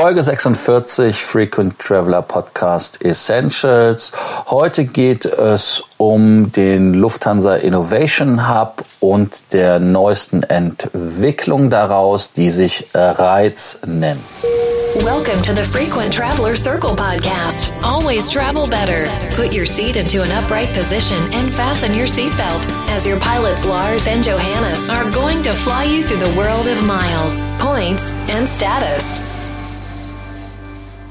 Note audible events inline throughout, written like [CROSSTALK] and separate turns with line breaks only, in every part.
Folge 46 Frequent Traveler Podcast Essentials. Heute geht es um den Lufthansa Innovation Hub und der neuesten Entwicklung daraus, die sich Reiz nennt.
Welcome to the Frequent Traveler Circle podcast. Always travel better. Put your seat into an upright position and fasten your seatbelt as your pilots Lars and Johannes are going to fly you through the world of miles, points and status.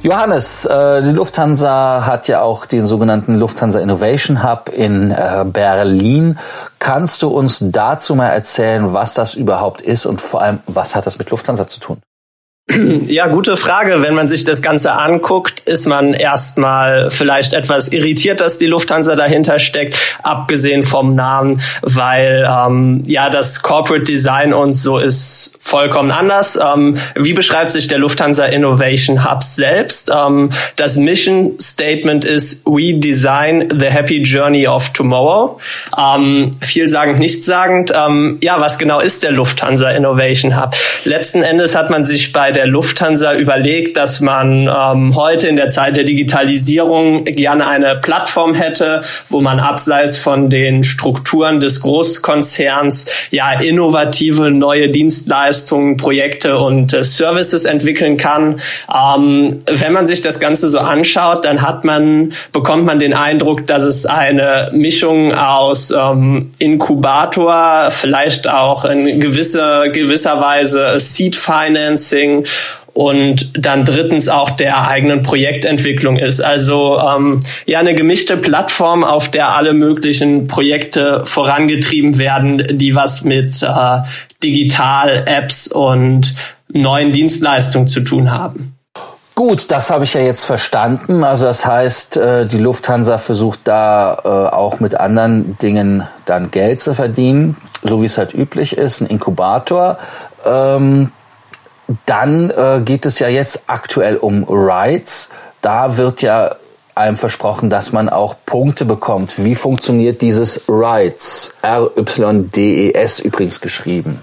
Johannes, äh, die Lufthansa hat ja auch den sogenannten Lufthansa Innovation Hub in äh, Berlin. Kannst du uns dazu mal erzählen, was das überhaupt ist und vor allem, was hat das mit Lufthansa zu tun? [CLEARS THROAT]
Ja, gute Frage. Wenn man sich das Ganze anguckt, ist man erstmal vielleicht etwas irritiert, dass die Lufthansa dahinter steckt, abgesehen vom Namen, weil ähm, ja das Corporate Design und so ist vollkommen anders. Ähm, wie beschreibt sich der Lufthansa Innovation Hub selbst? Ähm, das Mission Statement ist We Design the Happy Journey of Tomorrow. Ähm, vielsagend, nichtssagend. Ähm, ja, was genau ist der Lufthansa Innovation Hub? Letzten Endes hat man sich bei der Lufthansa überlegt, dass man ähm, heute in der Zeit der Digitalisierung gerne eine Plattform hätte, wo man abseits von den Strukturen des Großkonzerns ja innovative neue Dienstleistungen, Projekte und äh, Services entwickeln kann. Ähm, wenn man sich das Ganze so anschaut, dann hat man bekommt man den Eindruck, dass es eine Mischung aus ähm, Inkubator, vielleicht auch in gewisser gewisser Weise Seed Financing und dann drittens auch der eigenen Projektentwicklung ist. Also ähm, ja eine gemischte Plattform, auf der alle möglichen Projekte vorangetrieben werden, die was mit äh, Digital-Apps und neuen Dienstleistungen zu tun haben.
Gut, das habe ich ja jetzt verstanden. Also das heißt, äh, die Lufthansa versucht da äh, auch mit anderen Dingen dann Geld zu verdienen, so wie es halt üblich ist, ein Inkubator. Ähm, dann äh, geht es ja jetzt aktuell um Rights. Da wird ja einem versprochen, dass man auch Punkte bekommt. Wie funktioniert dieses Rights? R-Y-D-E-S übrigens geschrieben.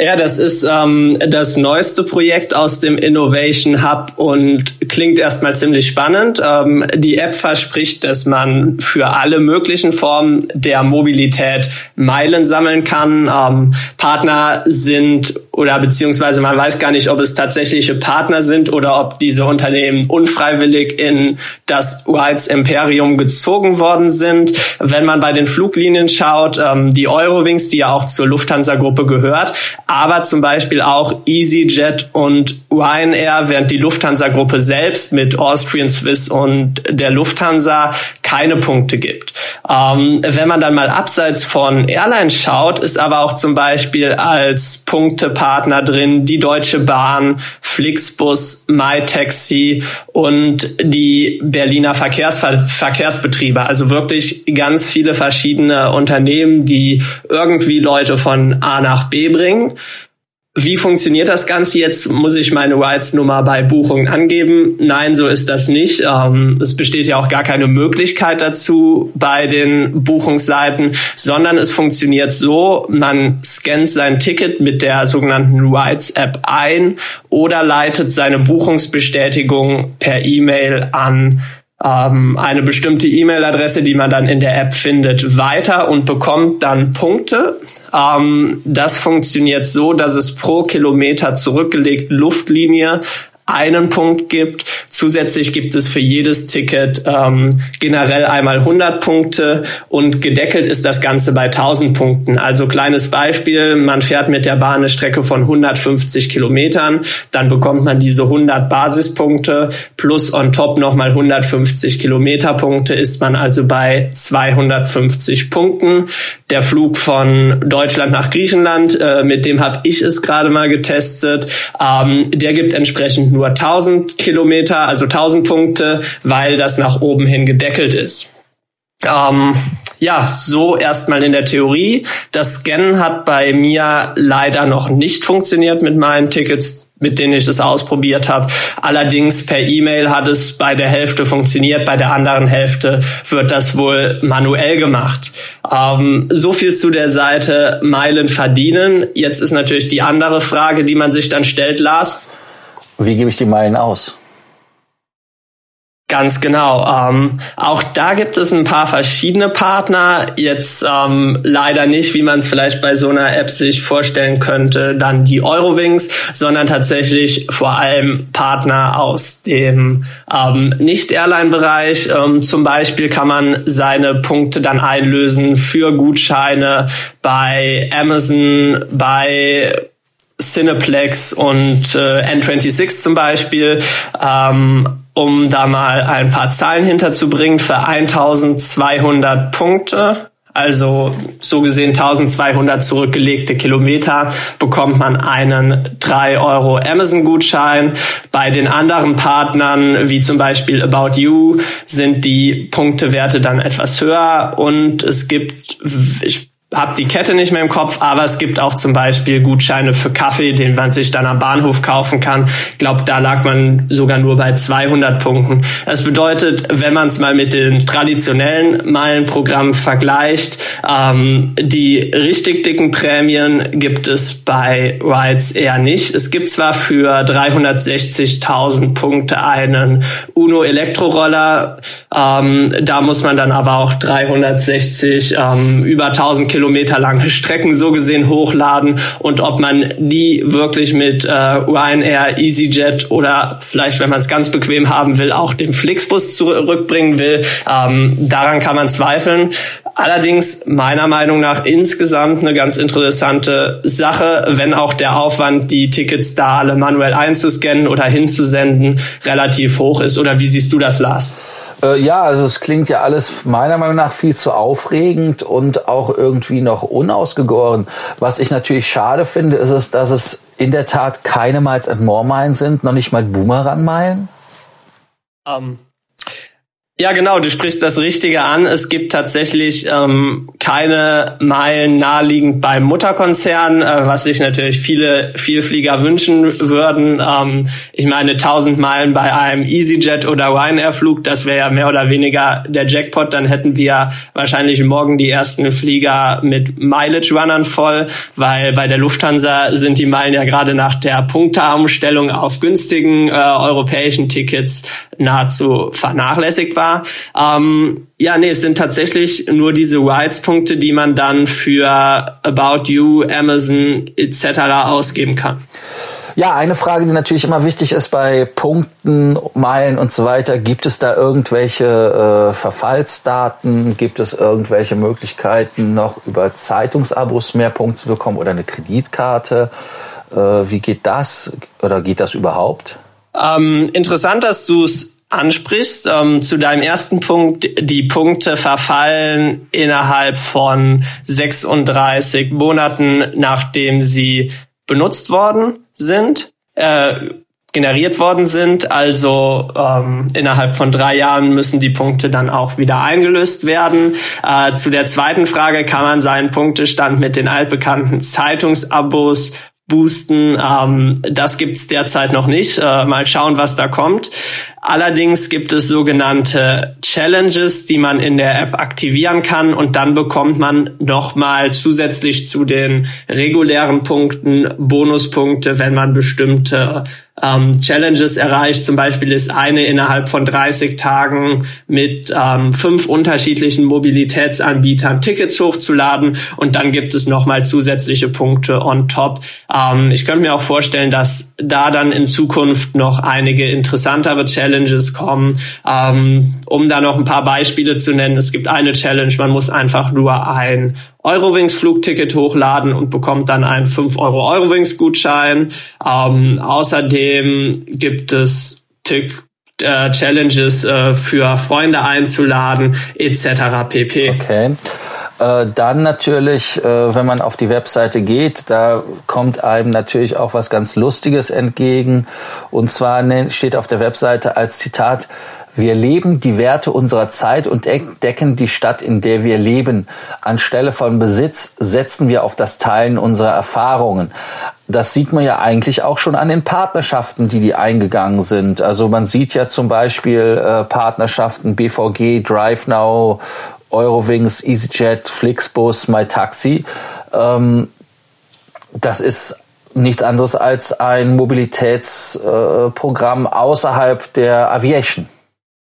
Ja, das ist ähm, das neueste Projekt aus dem Innovation Hub und klingt erstmal ziemlich spannend. Ähm, die App verspricht, dass man für alle möglichen Formen der Mobilität Meilen sammeln kann. Ähm, Partner sind oder beziehungsweise man weiß gar nicht, ob es tatsächliche Partner sind oder ob diese Unternehmen unfreiwillig in das Rights Imperium gezogen worden sind. Wenn man bei den Fluglinien schaut, ähm, die Eurowings, die ja auch zur Lufthansa-Gruppe gehört, aber zum Beispiel auch EasyJet und Ryanair, während die Lufthansa-Gruppe selbst mit Austrian, Swiss und der Lufthansa keine Punkte gibt. Ähm, wenn man dann mal abseits von Airlines schaut, ist aber auch zum Beispiel als Punktepartner Partner drin, die Deutsche Bahn, Flixbus, MyTaxi und die Berliner Verkehrsver Verkehrsbetriebe. Also wirklich ganz viele verschiedene Unternehmen, die irgendwie Leute von A nach B bringen. Wie funktioniert das Ganze jetzt? Muss ich meine Rights-Nummer bei Buchungen angeben? Nein, so ist das nicht. Ähm, es besteht ja auch gar keine Möglichkeit dazu bei den Buchungsseiten, sondern es funktioniert so, man scannt sein Ticket mit der sogenannten Rights-App ein oder leitet seine Buchungsbestätigung per E-Mail an ähm, eine bestimmte E-Mail-Adresse, die man dann in der App findet, weiter und bekommt dann Punkte. Ähm, das funktioniert so, dass es pro Kilometer zurückgelegt Luftlinie einen Punkt gibt. Zusätzlich gibt es für jedes Ticket ähm, generell einmal 100 Punkte und gedeckelt ist das Ganze bei 1000 Punkten. Also kleines Beispiel, man fährt mit der Bahn eine Strecke von 150 Kilometern, dann bekommt man diese 100 Basispunkte plus on top nochmal 150 Kilometerpunkte, ist man also bei 250 Punkten. Der Flug von Deutschland nach Griechenland, äh, mit dem habe ich es gerade mal getestet, ähm, der gibt entsprechend nur nur 1000 Kilometer, also 1000 Punkte, weil das nach oben hin gedeckelt ist. Ähm, ja, so erstmal in der Theorie. Das Scannen hat bei mir leider noch nicht funktioniert mit meinen Tickets, mit denen ich das ausprobiert habe. Allerdings per E-Mail hat es bei der Hälfte funktioniert, bei der anderen Hälfte wird das wohl manuell gemacht. Ähm, so viel zu der Seite Meilen verdienen. Jetzt ist natürlich die andere Frage, die man sich dann stellt, Lars
Wie gebe ich die Meilen aus?
Ganz genau. Ähm, auch da gibt es ein paar verschiedene Partner. Jetzt ähm, leider nicht, wie man es vielleicht bei so einer App sich vorstellen könnte, dann die Eurowings, sondern tatsächlich vor allem Partner aus dem ähm, Nicht-Airline-Bereich. Ähm, zum Beispiel kann man seine Punkte dann einlösen für Gutscheine bei Amazon, bei Cineplex und äh, N26 zum Beispiel. Ähm, um da mal ein paar Zahlen hinterzubringen, für 1200 Punkte, also so gesehen 1200 zurückgelegte Kilometer, bekommt man einen 3 Euro Amazon-Gutschein. Bei den anderen Partnern, wie zum Beispiel About You, sind die Punktewerte dann etwas höher und es gibt, ich habe die Kette nicht mehr im Kopf, aber es gibt auch zum Beispiel Gutscheine für Kaffee, den man sich dann am Bahnhof kaufen kann. Ich glaube, da lag man sogar nur bei 200 Punkten. Das bedeutet, wenn man es mal mit den traditionellen Meilenprogrammen vergleicht, ähm, die richtig dicken Prämien gibt es bei Rides eher nicht. Es gibt zwar für 360.000 Punkte einen Uno Elektroroller, ähm, da muss man dann aber auch 360 ähm, über 1000 Kilometer Kilometer lange Strecken so gesehen hochladen und ob man die wirklich mit äh, Ryanair, EasyJet oder vielleicht, wenn man es ganz bequem haben will, auch dem Flixbus zurückbringen will, ähm, daran kann man zweifeln. Allerdings meiner Meinung nach insgesamt eine ganz interessante Sache, wenn auch der Aufwand, die Tickets da alle manuell einzuscannen oder hinzusenden, relativ hoch ist. Oder wie siehst du das, Lars?
Äh, ja, also es klingt ja alles meiner Meinung nach viel zu aufregend und auch irgendwie noch unausgegoren. Was ich natürlich schade finde, ist es, dass es in der Tat keine Miles and More Meilen sind, noch nicht mal Boomerang Meilen.
Ähm, ja, genau, du sprichst das Richtige an. Es gibt tatsächlich ähm, keine Meilen naheliegend beim Mutterkonzern, äh, was sich natürlich viele Vielflieger wünschen würden. Ähm, ich meine, 1000 Meilen bei einem EasyJet oder Ryanair-Flug, das wäre ja mehr oder weniger der Jackpot. Dann hätten wir wahrscheinlich morgen die ersten Flieger mit Mileage-Runnern voll, weil bei der Lufthansa sind die Meilen ja gerade nach der Punkteumstellung auf günstigen äh, europäischen Tickets nahezu vernachlässigbar. Ähm, ja, nee, es sind tatsächlich nur diese Rights-Punkte, die man dann für About You, Amazon etc. ausgeben kann.
Ja, eine Frage, die natürlich immer wichtig ist bei Punkten, Meilen und so weiter. Gibt es da irgendwelche äh, Verfallsdaten? Gibt es irgendwelche Möglichkeiten, noch über Zeitungsabos mehr Punkte zu bekommen oder eine Kreditkarte? Äh, wie geht das oder geht das überhaupt?
Ähm, interessant, dass du es ansprichst. Ähm, zu deinem ersten Punkt, die Punkte verfallen innerhalb von 36 Monaten, nachdem sie benutzt worden sind. Äh, generiert worden sind. Also ähm, innerhalb von drei Jahren müssen die Punkte dann auch wieder eingelöst werden. Äh, zu der zweiten Frage kann man seinen Punktestand mit den altbekannten Zeitungsabos boosten. Ähm, das gibt's derzeit noch nicht. Äh, mal schauen, was da kommt. Allerdings gibt es sogenannte Challenges, die man in der App aktivieren kann und dann bekommt man nochmal zusätzlich zu den regulären Punkten Bonuspunkte, wenn man bestimmte ähm, Challenges erreicht. Zum Beispiel ist eine innerhalb von 30 Tagen mit ähm, fünf unterschiedlichen Mobilitätsanbietern Tickets hochzuladen und dann gibt es nochmal zusätzliche Punkte on top. Ähm, ich könnte mir auch vorstellen, dass da dann in Zukunft noch einige interessantere Challenges kommen. Ähm, um da noch ein paar Beispiele zu nennen, es gibt eine Challenge, man muss einfach nur ein Eurowings Flugticket hochladen und bekommt dann einen 5 Euro Eurowings Gutschein. Ähm, außerdem gibt es Tick äh, Challenges äh, für Freunde einzuladen etc. pp.
Okay. Äh, dann natürlich, äh, wenn man auf die Webseite geht, da kommt einem natürlich auch was ganz Lustiges entgegen. Und zwar steht auf der Webseite als Zitat, wir leben die Werte unserer Zeit und decken die Stadt, in der wir leben. Anstelle von Besitz setzen wir auf das Teilen unserer Erfahrungen. Das sieht man ja eigentlich auch schon an den Partnerschaften, die die eingegangen sind. Also man sieht ja zum Beispiel äh, Partnerschaften BVG, DriveNow, Eurowings, EasyJet, Flixbus, MyTaxi. Ähm, das ist nichts anderes als ein Mobilitätsprogramm außerhalb der Aviation.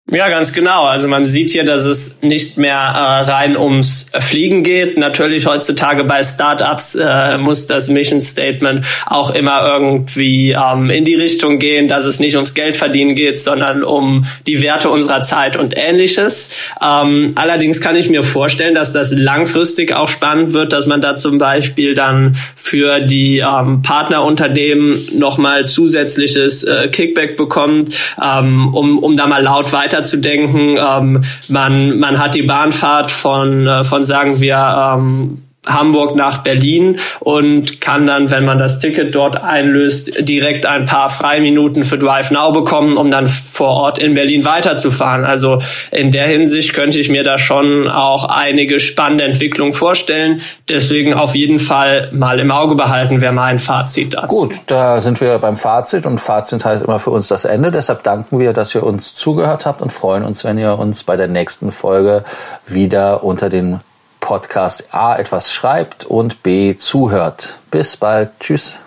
Ja, ganz genau. Also man sieht hier, dass es nicht mehr äh, rein ums Fliegen geht. Natürlich heutzutage bei Startups äh, muss das Mission Statement auch immer irgendwie ähm, in die Richtung gehen, dass es nicht ums Geld verdienen geht, sondern um die Werte unserer Zeit und ähnliches. Ähm, allerdings kann ich mir vorstellen, dass das langfristig auch spannend wird, dass man da zum Beispiel dann für die ähm, Partnerunternehmen nochmal zusätzliches äh, Kickback bekommt, ähm, um, um da mal laut weiter weiterzudenken. Ähm, man, man hat die Bahnfahrt von, äh, von sagen wir, ähm, Hamburg nach Berlin und kann dann, wenn man das Ticket dort einlöst, direkt ein paar Freiminuten für Drive Now bekommen, um dann vor Ort in Berlin weiterzufahren. Also in der Hinsicht könnte ich mir da schon auch einige spannende Entwicklungen vorstellen. Deswegen auf jeden Fall mal im Auge behalten, wäre mein Fazit dazu.
Gut, da sind wir beim Fazit und Fazit heißt immer für uns das Ende. Deshalb danken wir, dass ihr uns zugehört habt und freuen uns, wenn ihr uns bei der nächsten Folge wieder unter den Podcast A etwas schreibt und B zuhört. Bis bald. Tschüss.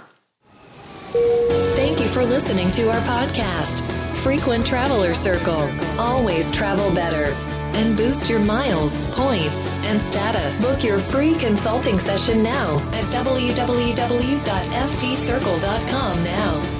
Thank you for listening to our podcast. Frequent Traveler Circle. Always travel better. And boost your miles, points, and status. Book your free consulting session now at www.ftcircle.com now.